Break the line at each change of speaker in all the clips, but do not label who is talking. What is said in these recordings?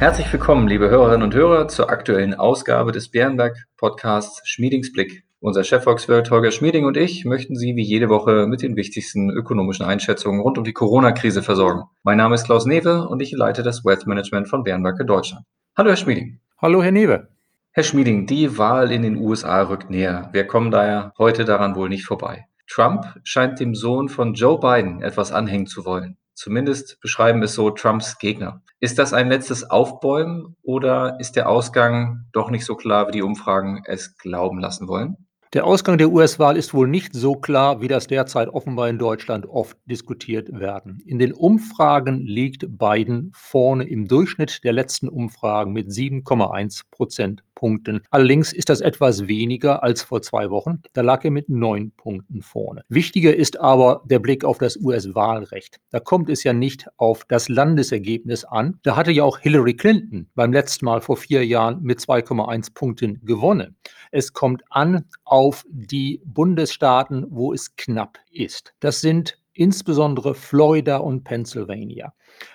Herzlich willkommen, liebe Hörerinnen und Hörer, zur aktuellen Ausgabe des Bärenberg Podcasts Schmiedingsblick. Unser Chefvolkswirt Holger Schmieding und ich möchten Sie wie jede Woche mit den wichtigsten ökonomischen Einschätzungen rund um die Corona-Krise versorgen. Mein Name ist Klaus Newe und ich leite das Wealth Management von Bärenberg in Deutschland. Hallo, Herr Schmieding.
Hallo, Herr Newe.
Herr Schmieding, die Wahl in den USA rückt näher. Wir kommen daher heute daran wohl nicht vorbei. Trump scheint dem Sohn von Joe Biden etwas anhängen zu wollen. Zumindest beschreiben es so Trumps Gegner. Ist das ein letztes Aufbäumen oder ist der Ausgang doch nicht so klar, wie die Umfragen es glauben lassen wollen?
Der Ausgang der US-Wahl ist wohl nicht so klar, wie das derzeit offenbar in Deutschland oft diskutiert werden. In den Umfragen liegt Biden vorne im Durchschnitt der letzten Umfragen mit 7,1 Prozent Punkten. Allerdings ist das etwas weniger als vor zwei Wochen. Da lag er mit neun Punkten vorne. Wichtiger ist aber der Blick auf das US-Wahlrecht. Da kommt es ja nicht auf das Landesergebnis an. Da hatte ja auch Hillary Clinton beim letzten Mal vor vier Jahren mit 2,1 Punkten gewonnen. Es kommt an auf die Bundesstaaten, wo es knapp ist. Das sind insbesondere Florida und Pennsylvania.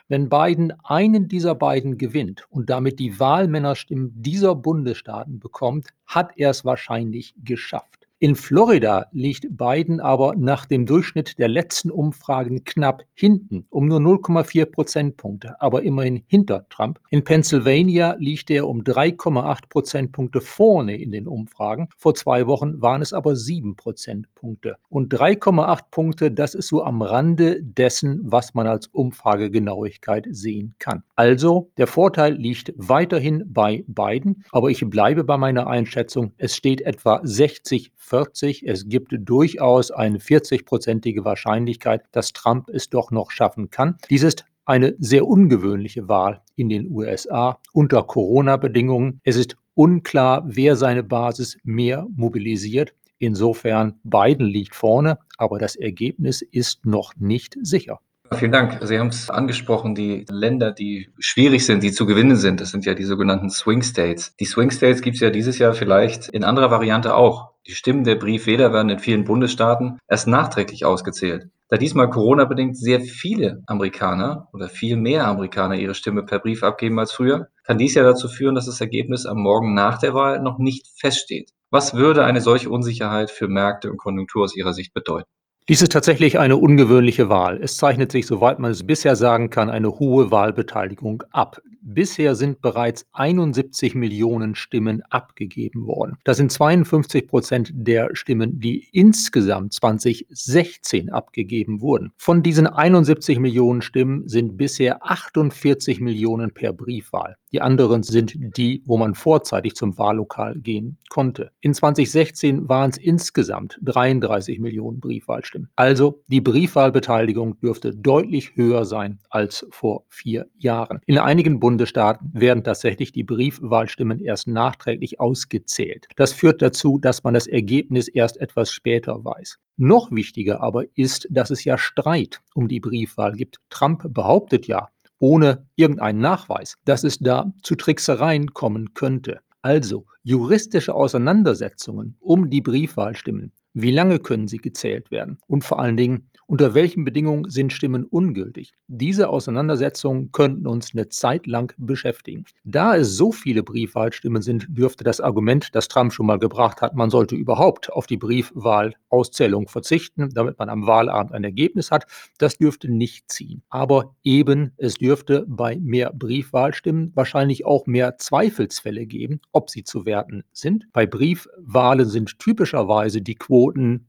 Wenn Biden einen dieser beiden gewinnt und damit die Wahlmännerstimmen dieser Bundesstaaten bekommt, hat er es wahrscheinlich geschafft. In Florida liegt Biden aber nach dem Durchschnitt der letzten Umfragen knapp hinten, um nur 0,4 Prozentpunkte, aber immerhin hinter Trump. In Pennsylvania liegt er um 3,8 Prozentpunkte vorne in den Umfragen. Vor zwei Wochen waren es aber 7 Prozentpunkte. Und 3,8 Punkte, das ist so am Rande dessen, was man als Umfragegenauigkeit sehen kann. Also, der Vorteil liegt weiterhin bei Biden, aber ich bleibe bei meiner Einschätzung, es steht etwa 60 40. Es gibt durchaus eine 40-prozentige Wahrscheinlichkeit, dass Trump es doch noch schaffen kann. Dies ist eine sehr ungewöhnliche Wahl in den USA unter Corona-Bedingungen. Es ist unklar, wer seine Basis mehr mobilisiert. Insofern, Biden liegt vorne, aber das Ergebnis ist noch nicht sicher.
Vielen Dank. Sie haben es angesprochen, die Länder, die schwierig sind, die zu gewinnen sind, das sind ja die sogenannten Swing States. Die Swing States gibt es ja dieses Jahr vielleicht in anderer Variante auch. Die Stimmen der Briefwähler werden in vielen Bundesstaaten erst nachträglich ausgezählt. Da diesmal Corona-bedingt sehr viele Amerikaner oder viel mehr Amerikaner ihre Stimme per Brief abgeben als früher, kann dies ja dazu führen, dass das Ergebnis am Morgen nach der Wahl noch nicht feststeht. Was würde eine solche Unsicherheit für Märkte und Konjunktur aus Ihrer Sicht bedeuten?
Dies ist tatsächlich eine ungewöhnliche Wahl. Es zeichnet sich, soweit man es bisher sagen kann, eine hohe Wahlbeteiligung ab. Bisher sind bereits 71 Millionen Stimmen abgegeben worden. Das sind 52 Prozent der Stimmen, die insgesamt 2016 abgegeben wurden. Von diesen 71 Millionen Stimmen sind bisher 48 Millionen per Briefwahl. Die anderen sind die, wo man vorzeitig zum Wahllokal gehen konnte. In 2016 waren es insgesamt 33 Millionen Briefwahlstimmen. Also die Briefwahlbeteiligung dürfte deutlich höher sein als vor vier Jahren. In einigen Bundesstaaten werden tatsächlich die Briefwahlstimmen erst nachträglich ausgezählt. Das führt dazu, dass man das Ergebnis erst etwas später weiß. Noch wichtiger aber ist, dass es ja Streit um die Briefwahl gibt. Trump behauptet ja, ohne irgendeinen Nachweis, dass es da zu Tricksereien kommen könnte. Also juristische Auseinandersetzungen um die Briefwahlstimmen. Wie lange können sie gezählt werden? Und vor allen Dingen, unter welchen Bedingungen sind Stimmen ungültig? Diese Auseinandersetzungen könnten uns eine Zeit lang beschäftigen. Da es so viele Briefwahlstimmen sind, dürfte das Argument, das Trump schon mal gebracht hat, man sollte überhaupt auf die Briefwahlauszählung verzichten, damit man am Wahlabend ein Ergebnis hat, das dürfte nicht ziehen. Aber eben, es dürfte bei mehr Briefwahlstimmen wahrscheinlich auch mehr Zweifelsfälle geben, ob sie zu werten sind. Bei Briefwahlen sind typischerweise die Quoten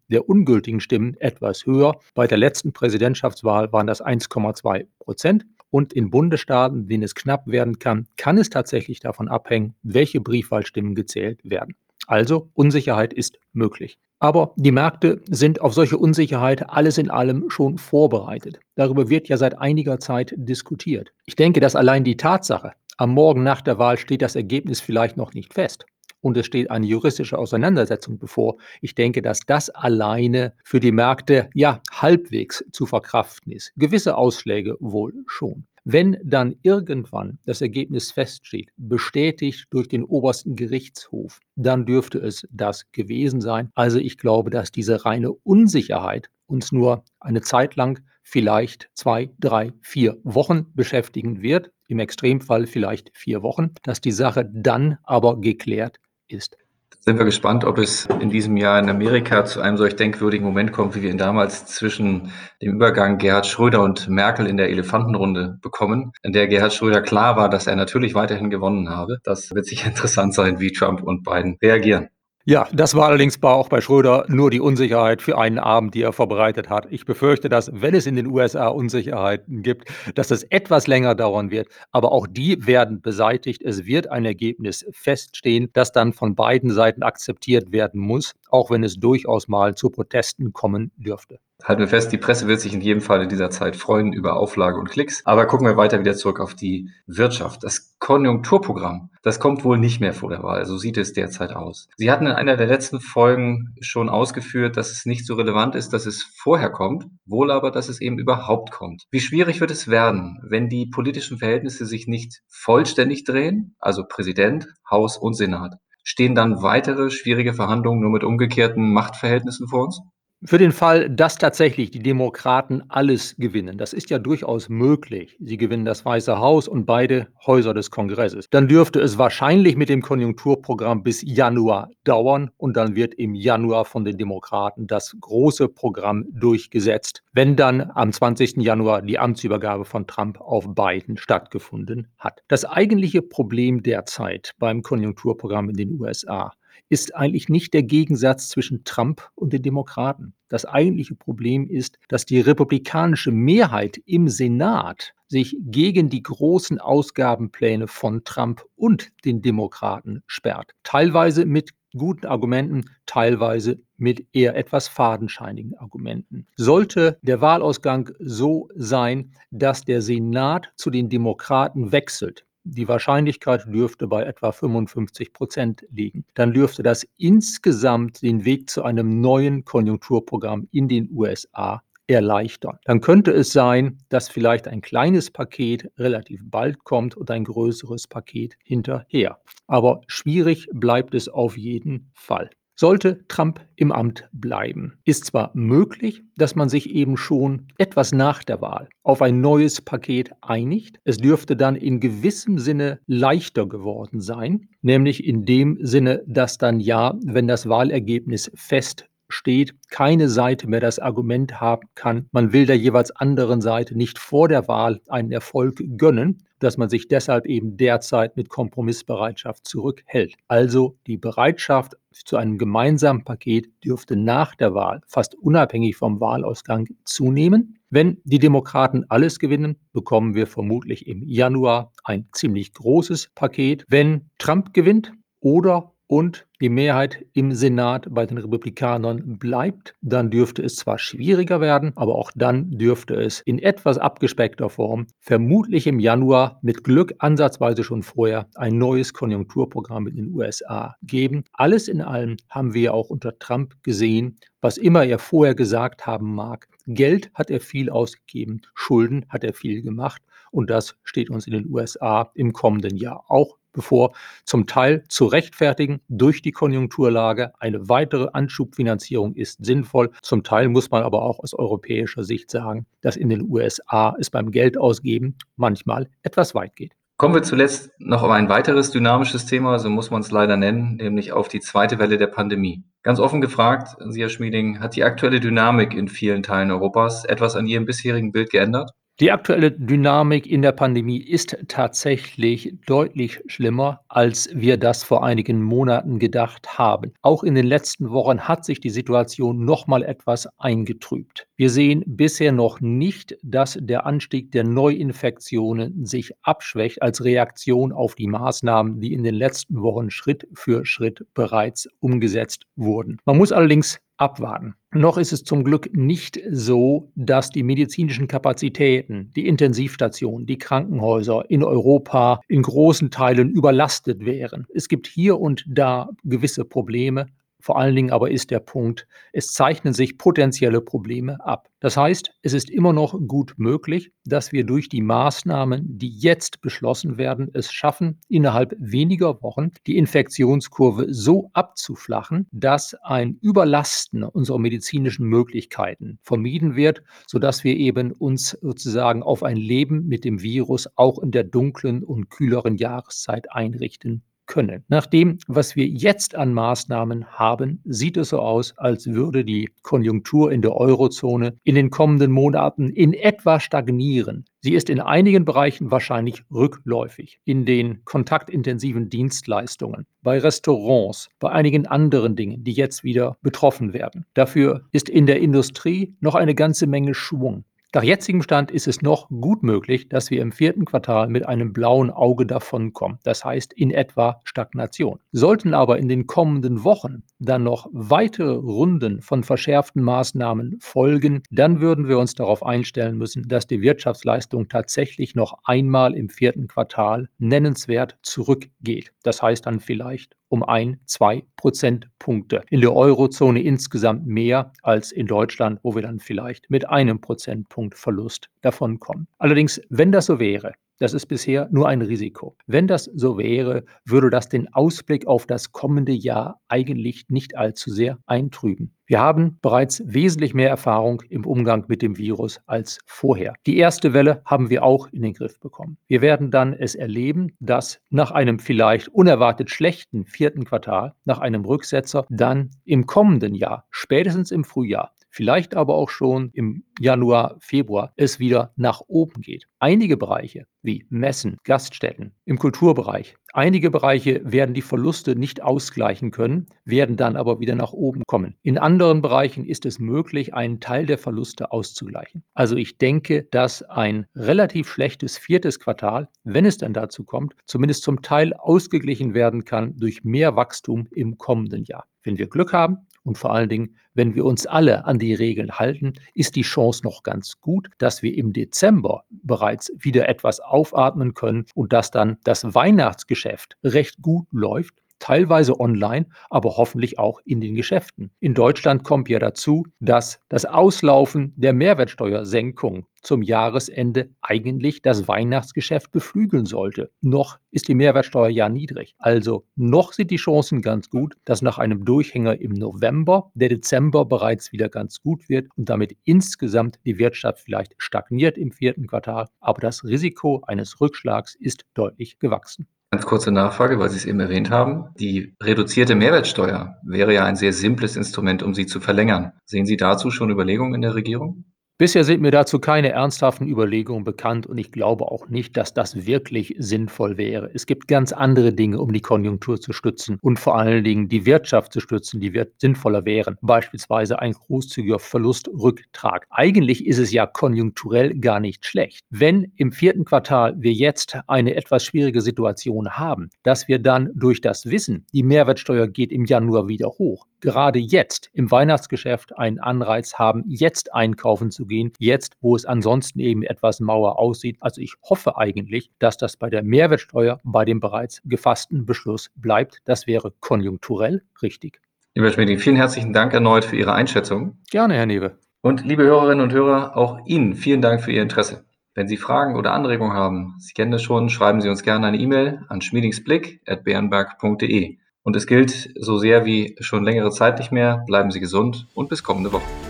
der ungültigen Stimmen etwas höher. Bei der letzten Präsidentschaftswahl waren das 1,2 Prozent. Und in Bundesstaaten, denen es knapp werden kann, kann es tatsächlich davon abhängen, welche Briefwahlstimmen gezählt werden. Also Unsicherheit ist möglich. Aber die Märkte sind auf solche Unsicherheit alles in allem schon vorbereitet. Darüber wird ja seit einiger Zeit diskutiert. Ich denke, dass allein die Tatsache, am Morgen nach der Wahl steht das Ergebnis vielleicht noch nicht fest und es steht eine juristische Auseinandersetzung bevor. Ich denke, dass das alleine für die Märkte ja halbwegs zu verkraften ist. Gewisse Ausschläge wohl schon. Wenn dann irgendwann das Ergebnis feststeht, bestätigt durch den obersten Gerichtshof, dann dürfte es das gewesen sein. Also ich glaube, dass diese reine Unsicherheit uns nur eine Zeit lang, vielleicht zwei, drei, vier Wochen beschäftigen wird. im Extremfall vielleicht vier Wochen, dass die Sache dann aber geklärt ist
sind wir gespannt, ob es in diesem Jahr in Amerika zu einem solch denkwürdigen Moment kommt, wie wir ihn damals zwischen dem Übergang Gerhard Schröder und Merkel in der Elefantenrunde bekommen, in der Gerhard Schröder klar war, dass er natürlich weiterhin gewonnen habe. Das wird sicher interessant sein, wie Trump und Biden reagieren.
Ja, das war allerdings auch bei Schröder nur die Unsicherheit für einen Abend, die er vorbereitet hat. Ich befürchte, dass, wenn es in den USA Unsicherheiten gibt, dass es etwas länger dauern wird. Aber auch die werden beseitigt. Es wird ein Ergebnis feststehen, das dann von beiden Seiten akzeptiert werden muss, auch wenn es durchaus mal zu Protesten kommen dürfte.
Halten wir fest, die Presse wird sich in jedem Fall in dieser Zeit freuen über Auflage und Klicks. Aber gucken wir weiter wieder zurück auf die Wirtschaft. Das Konjunkturprogramm, das kommt wohl nicht mehr vor der Wahl. So sieht es derzeit aus. Sie hatten in einer der letzten Folgen schon ausgeführt, dass es nicht so relevant ist, dass es vorher kommt, wohl aber, dass es eben überhaupt kommt. Wie schwierig wird es werden, wenn die politischen Verhältnisse sich nicht vollständig drehen, also Präsident, Haus und Senat? Stehen dann weitere schwierige Verhandlungen nur mit umgekehrten Machtverhältnissen vor uns?
Für den Fall, dass tatsächlich die Demokraten alles gewinnen, das ist ja durchaus möglich. Sie gewinnen das Weiße Haus und beide Häuser des Kongresses. Dann dürfte es wahrscheinlich mit dem Konjunkturprogramm bis Januar dauern und dann wird im Januar von den Demokraten das große Programm durchgesetzt, wenn dann am 20. Januar die Amtsübergabe von Trump auf Biden stattgefunden hat. Das eigentliche Problem derzeit beim Konjunkturprogramm in den USA ist eigentlich nicht der Gegensatz zwischen Trump und den Demokraten. Das eigentliche Problem ist, dass die republikanische Mehrheit im Senat sich gegen die großen Ausgabenpläne von Trump und den Demokraten sperrt. Teilweise mit guten Argumenten, teilweise mit eher etwas fadenscheinigen Argumenten. Sollte der Wahlausgang so sein, dass der Senat zu den Demokraten wechselt, die Wahrscheinlichkeit dürfte bei etwa 55 Prozent liegen. Dann dürfte das insgesamt den Weg zu einem neuen Konjunkturprogramm in den USA erleichtern. Dann könnte es sein, dass vielleicht ein kleines Paket relativ bald kommt und ein größeres Paket hinterher. Aber schwierig bleibt es auf jeden Fall. Sollte Trump im Amt bleiben, ist zwar möglich, dass man sich eben schon etwas nach der Wahl auf ein neues Paket einigt. Es dürfte dann in gewissem Sinne leichter geworden sein, nämlich in dem Sinne, dass dann ja, wenn das Wahlergebnis fest steht, keine Seite mehr das Argument haben kann, man will der jeweils anderen Seite nicht vor der Wahl einen Erfolg gönnen, dass man sich deshalb eben derzeit mit Kompromissbereitschaft zurückhält. Also die Bereitschaft zu einem gemeinsamen Paket dürfte nach der Wahl fast unabhängig vom Wahlausgang zunehmen. Wenn die Demokraten alles gewinnen, bekommen wir vermutlich im Januar ein ziemlich großes Paket. Wenn Trump gewinnt oder und die Mehrheit im Senat bei den Republikanern bleibt, dann dürfte es zwar schwieriger werden, aber auch dann dürfte es in etwas abgespeckter Form vermutlich im Januar mit Glück ansatzweise schon vorher ein neues Konjunkturprogramm in den USA geben. Alles in allem haben wir auch unter Trump gesehen, was immer er vorher gesagt haben mag. Geld hat er viel ausgegeben, Schulden hat er viel gemacht und das steht uns in den USA im kommenden Jahr auch bevor zum Teil zu rechtfertigen durch die Konjunkturlage. Eine weitere Anschubfinanzierung ist sinnvoll. Zum Teil muss man aber auch aus europäischer Sicht sagen, dass in den USA es beim Geldausgeben manchmal etwas weit geht.
Kommen wir zuletzt noch auf ein weiteres dynamisches Thema, so muss man es leider nennen, nämlich auf die zweite Welle der Pandemie. Ganz offen gefragt, Sie, Herr Schmieding, hat die aktuelle Dynamik in vielen Teilen Europas etwas an Ihrem bisherigen Bild geändert?
Die aktuelle Dynamik in der Pandemie ist tatsächlich deutlich schlimmer, als wir das vor einigen Monaten gedacht haben. Auch in den letzten Wochen hat sich die Situation noch mal etwas eingetrübt. Wir sehen bisher noch nicht, dass der Anstieg der Neuinfektionen sich abschwächt als Reaktion auf die Maßnahmen, die in den letzten Wochen Schritt für Schritt bereits umgesetzt wurden. Man muss allerdings abwarten. Noch ist es zum Glück nicht so, dass die medizinischen Kapazitäten, die Intensivstationen, die Krankenhäuser in Europa in großen Teilen überlastet wären. Es gibt hier und da gewisse Probleme, Vor allen Dingen aber ist der Punkt, es zeichnen sich potenzielle Probleme ab. Das heißt, es ist immer noch gut möglich, dass wir durch die Maßnahmen, die jetzt beschlossen werden, es schaffen, innerhalb weniger Wochen die Infektionskurve so abzuflachen, dass ein Überlasten unserer medizinischen Möglichkeiten vermieden wird, sodass wir eben uns sozusagen auf ein Leben mit dem Virus auch in der dunklen und kühleren Jahreszeit einrichten können. Nach dem, was wir jetzt an Maßnahmen haben, sieht es so aus, als würde die Konjunktur in der Eurozone in den kommenden Monaten in etwa stagnieren. Sie ist in einigen Bereichen wahrscheinlich rückläufig. In den kontaktintensiven Dienstleistungen, bei Restaurants, bei einigen anderen Dingen, die jetzt wieder betroffen werden. Dafür ist in der Industrie noch eine ganze Menge Schwung. Nach jetzigem Stand ist es noch gut möglich, dass wir im vierten Quartal mit einem blauen Auge davonkommen. Das heißt in etwa Stagnation. Sollten aber in den kommenden Wochen dann noch weitere Runden von verschärften Maßnahmen folgen, dann würden wir uns darauf einstellen müssen, dass die Wirtschaftsleistung tatsächlich noch einmal im vierten Quartal nennenswert zurückgeht. Das heißt dann vielleicht um ein, zwei Prozentpunkte. In der Eurozone insgesamt mehr als in Deutschland, wo wir dann vielleicht mit einem Prozentpunkt Verlust davonkommen. Allerdings, wenn das so wäre, das ist bisher nur ein Risiko. Wenn das so wäre, würde das den Ausblick auf das kommende Jahr eigentlich nicht allzu sehr eintrüben. Wir haben bereits wesentlich mehr Erfahrung im Umgang mit dem Virus als vorher. Die erste Welle haben wir auch in den Griff bekommen. Wir werden dann es erleben, dass nach einem vielleicht unerwartet schlechten vierten Quartal, nach einem Rücksetzer, dann im kommenden Jahr, spätestens im Frühjahr, vielleicht aber auch schon im Januar, Februar es wieder nach oben geht. Einige Bereiche wie Messen, Gaststätten, im Kulturbereich, einige Bereiche werden die Verluste nicht ausgleichen können, werden dann aber wieder nach oben kommen. In anderen Bereichen ist es möglich, einen Teil der Verluste auszugleichen. Also ich denke, dass ein relativ schlechtes viertes Quartal, wenn es dann dazu kommt, zumindest zum Teil ausgeglichen werden kann durch mehr Wachstum im kommenden Jahr. Wenn wir Glück haben, und vor allen Dingen, wenn wir uns alle an die Regeln halten, ist die Chance noch ganz gut, dass wir im Dezember bereits wieder etwas aufatmen können und dass dann das Weihnachtsgeschäft recht gut läuft teilweise online, aber hoffentlich auch in den Geschäften. In Deutschland kommt ja dazu, dass das Auslaufen der Mehrwertsteuersenkung zum Jahresende eigentlich das Weihnachtsgeschäft beflügeln sollte. Noch ist die Mehrwertsteuer ja niedrig. Also noch sind die Chancen ganz gut, dass nach einem Durchhänger im November der Dezember bereits wieder ganz gut wird und damit insgesamt die Wirtschaft vielleicht stagniert im vierten Quartal. Aber das Risiko eines Rückschlags ist deutlich gewachsen.
Ganz kurze Nachfrage, weil Sie es eben erwähnt haben. Die reduzierte Mehrwertsteuer wäre ja ein sehr simples Instrument, um sie zu verlängern. Sehen Sie dazu schon Überlegungen in der Regierung?
Bisher sind mir dazu keine ernsthaften Überlegungen bekannt und ich glaube auch nicht, dass das wirklich sinnvoll wäre. Es gibt ganz andere Dinge, um die Konjunktur zu stützen und vor allen Dingen die Wirtschaft zu stützen, die sinnvoller wären. Beispielsweise ein großzügiger Verlustrücktrag. Eigentlich ist es ja konjunkturell gar nicht schlecht. Wenn im vierten Quartal wir jetzt eine etwas schwierige Situation haben, dass wir dann durch das Wissen, die Mehrwertsteuer geht im Januar wieder hoch, gerade jetzt im Weihnachtsgeschäft einen Anreiz haben, jetzt einkaufen zu gehen, jetzt, wo es ansonsten eben etwas mauer aussieht. Also ich hoffe eigentlich, dass das bei der Mehrwertsteuer bei dem bereits gefassten Beschluss bleibt. Das wäre konjunkturell richtig.
Lieber Schmidt, vielen herzlichen Dank erneut für Ihre Einschätzung.
Gerne, Herr Newe.
Und liebe Hörerinnen und Hörer, auch Ihnen vielen Dank für Ihr Interesse. Wenn Sie Fragen oder Anregungen haben, Sie kennen das schon, schreiben Sie uns gerne eine E-Mail an schmiedingsblick.bernberg.de. Und es gilt so sehr wie schon längere Zeit nicht mehr, bleiben Sie gesund und bis kommende Woche.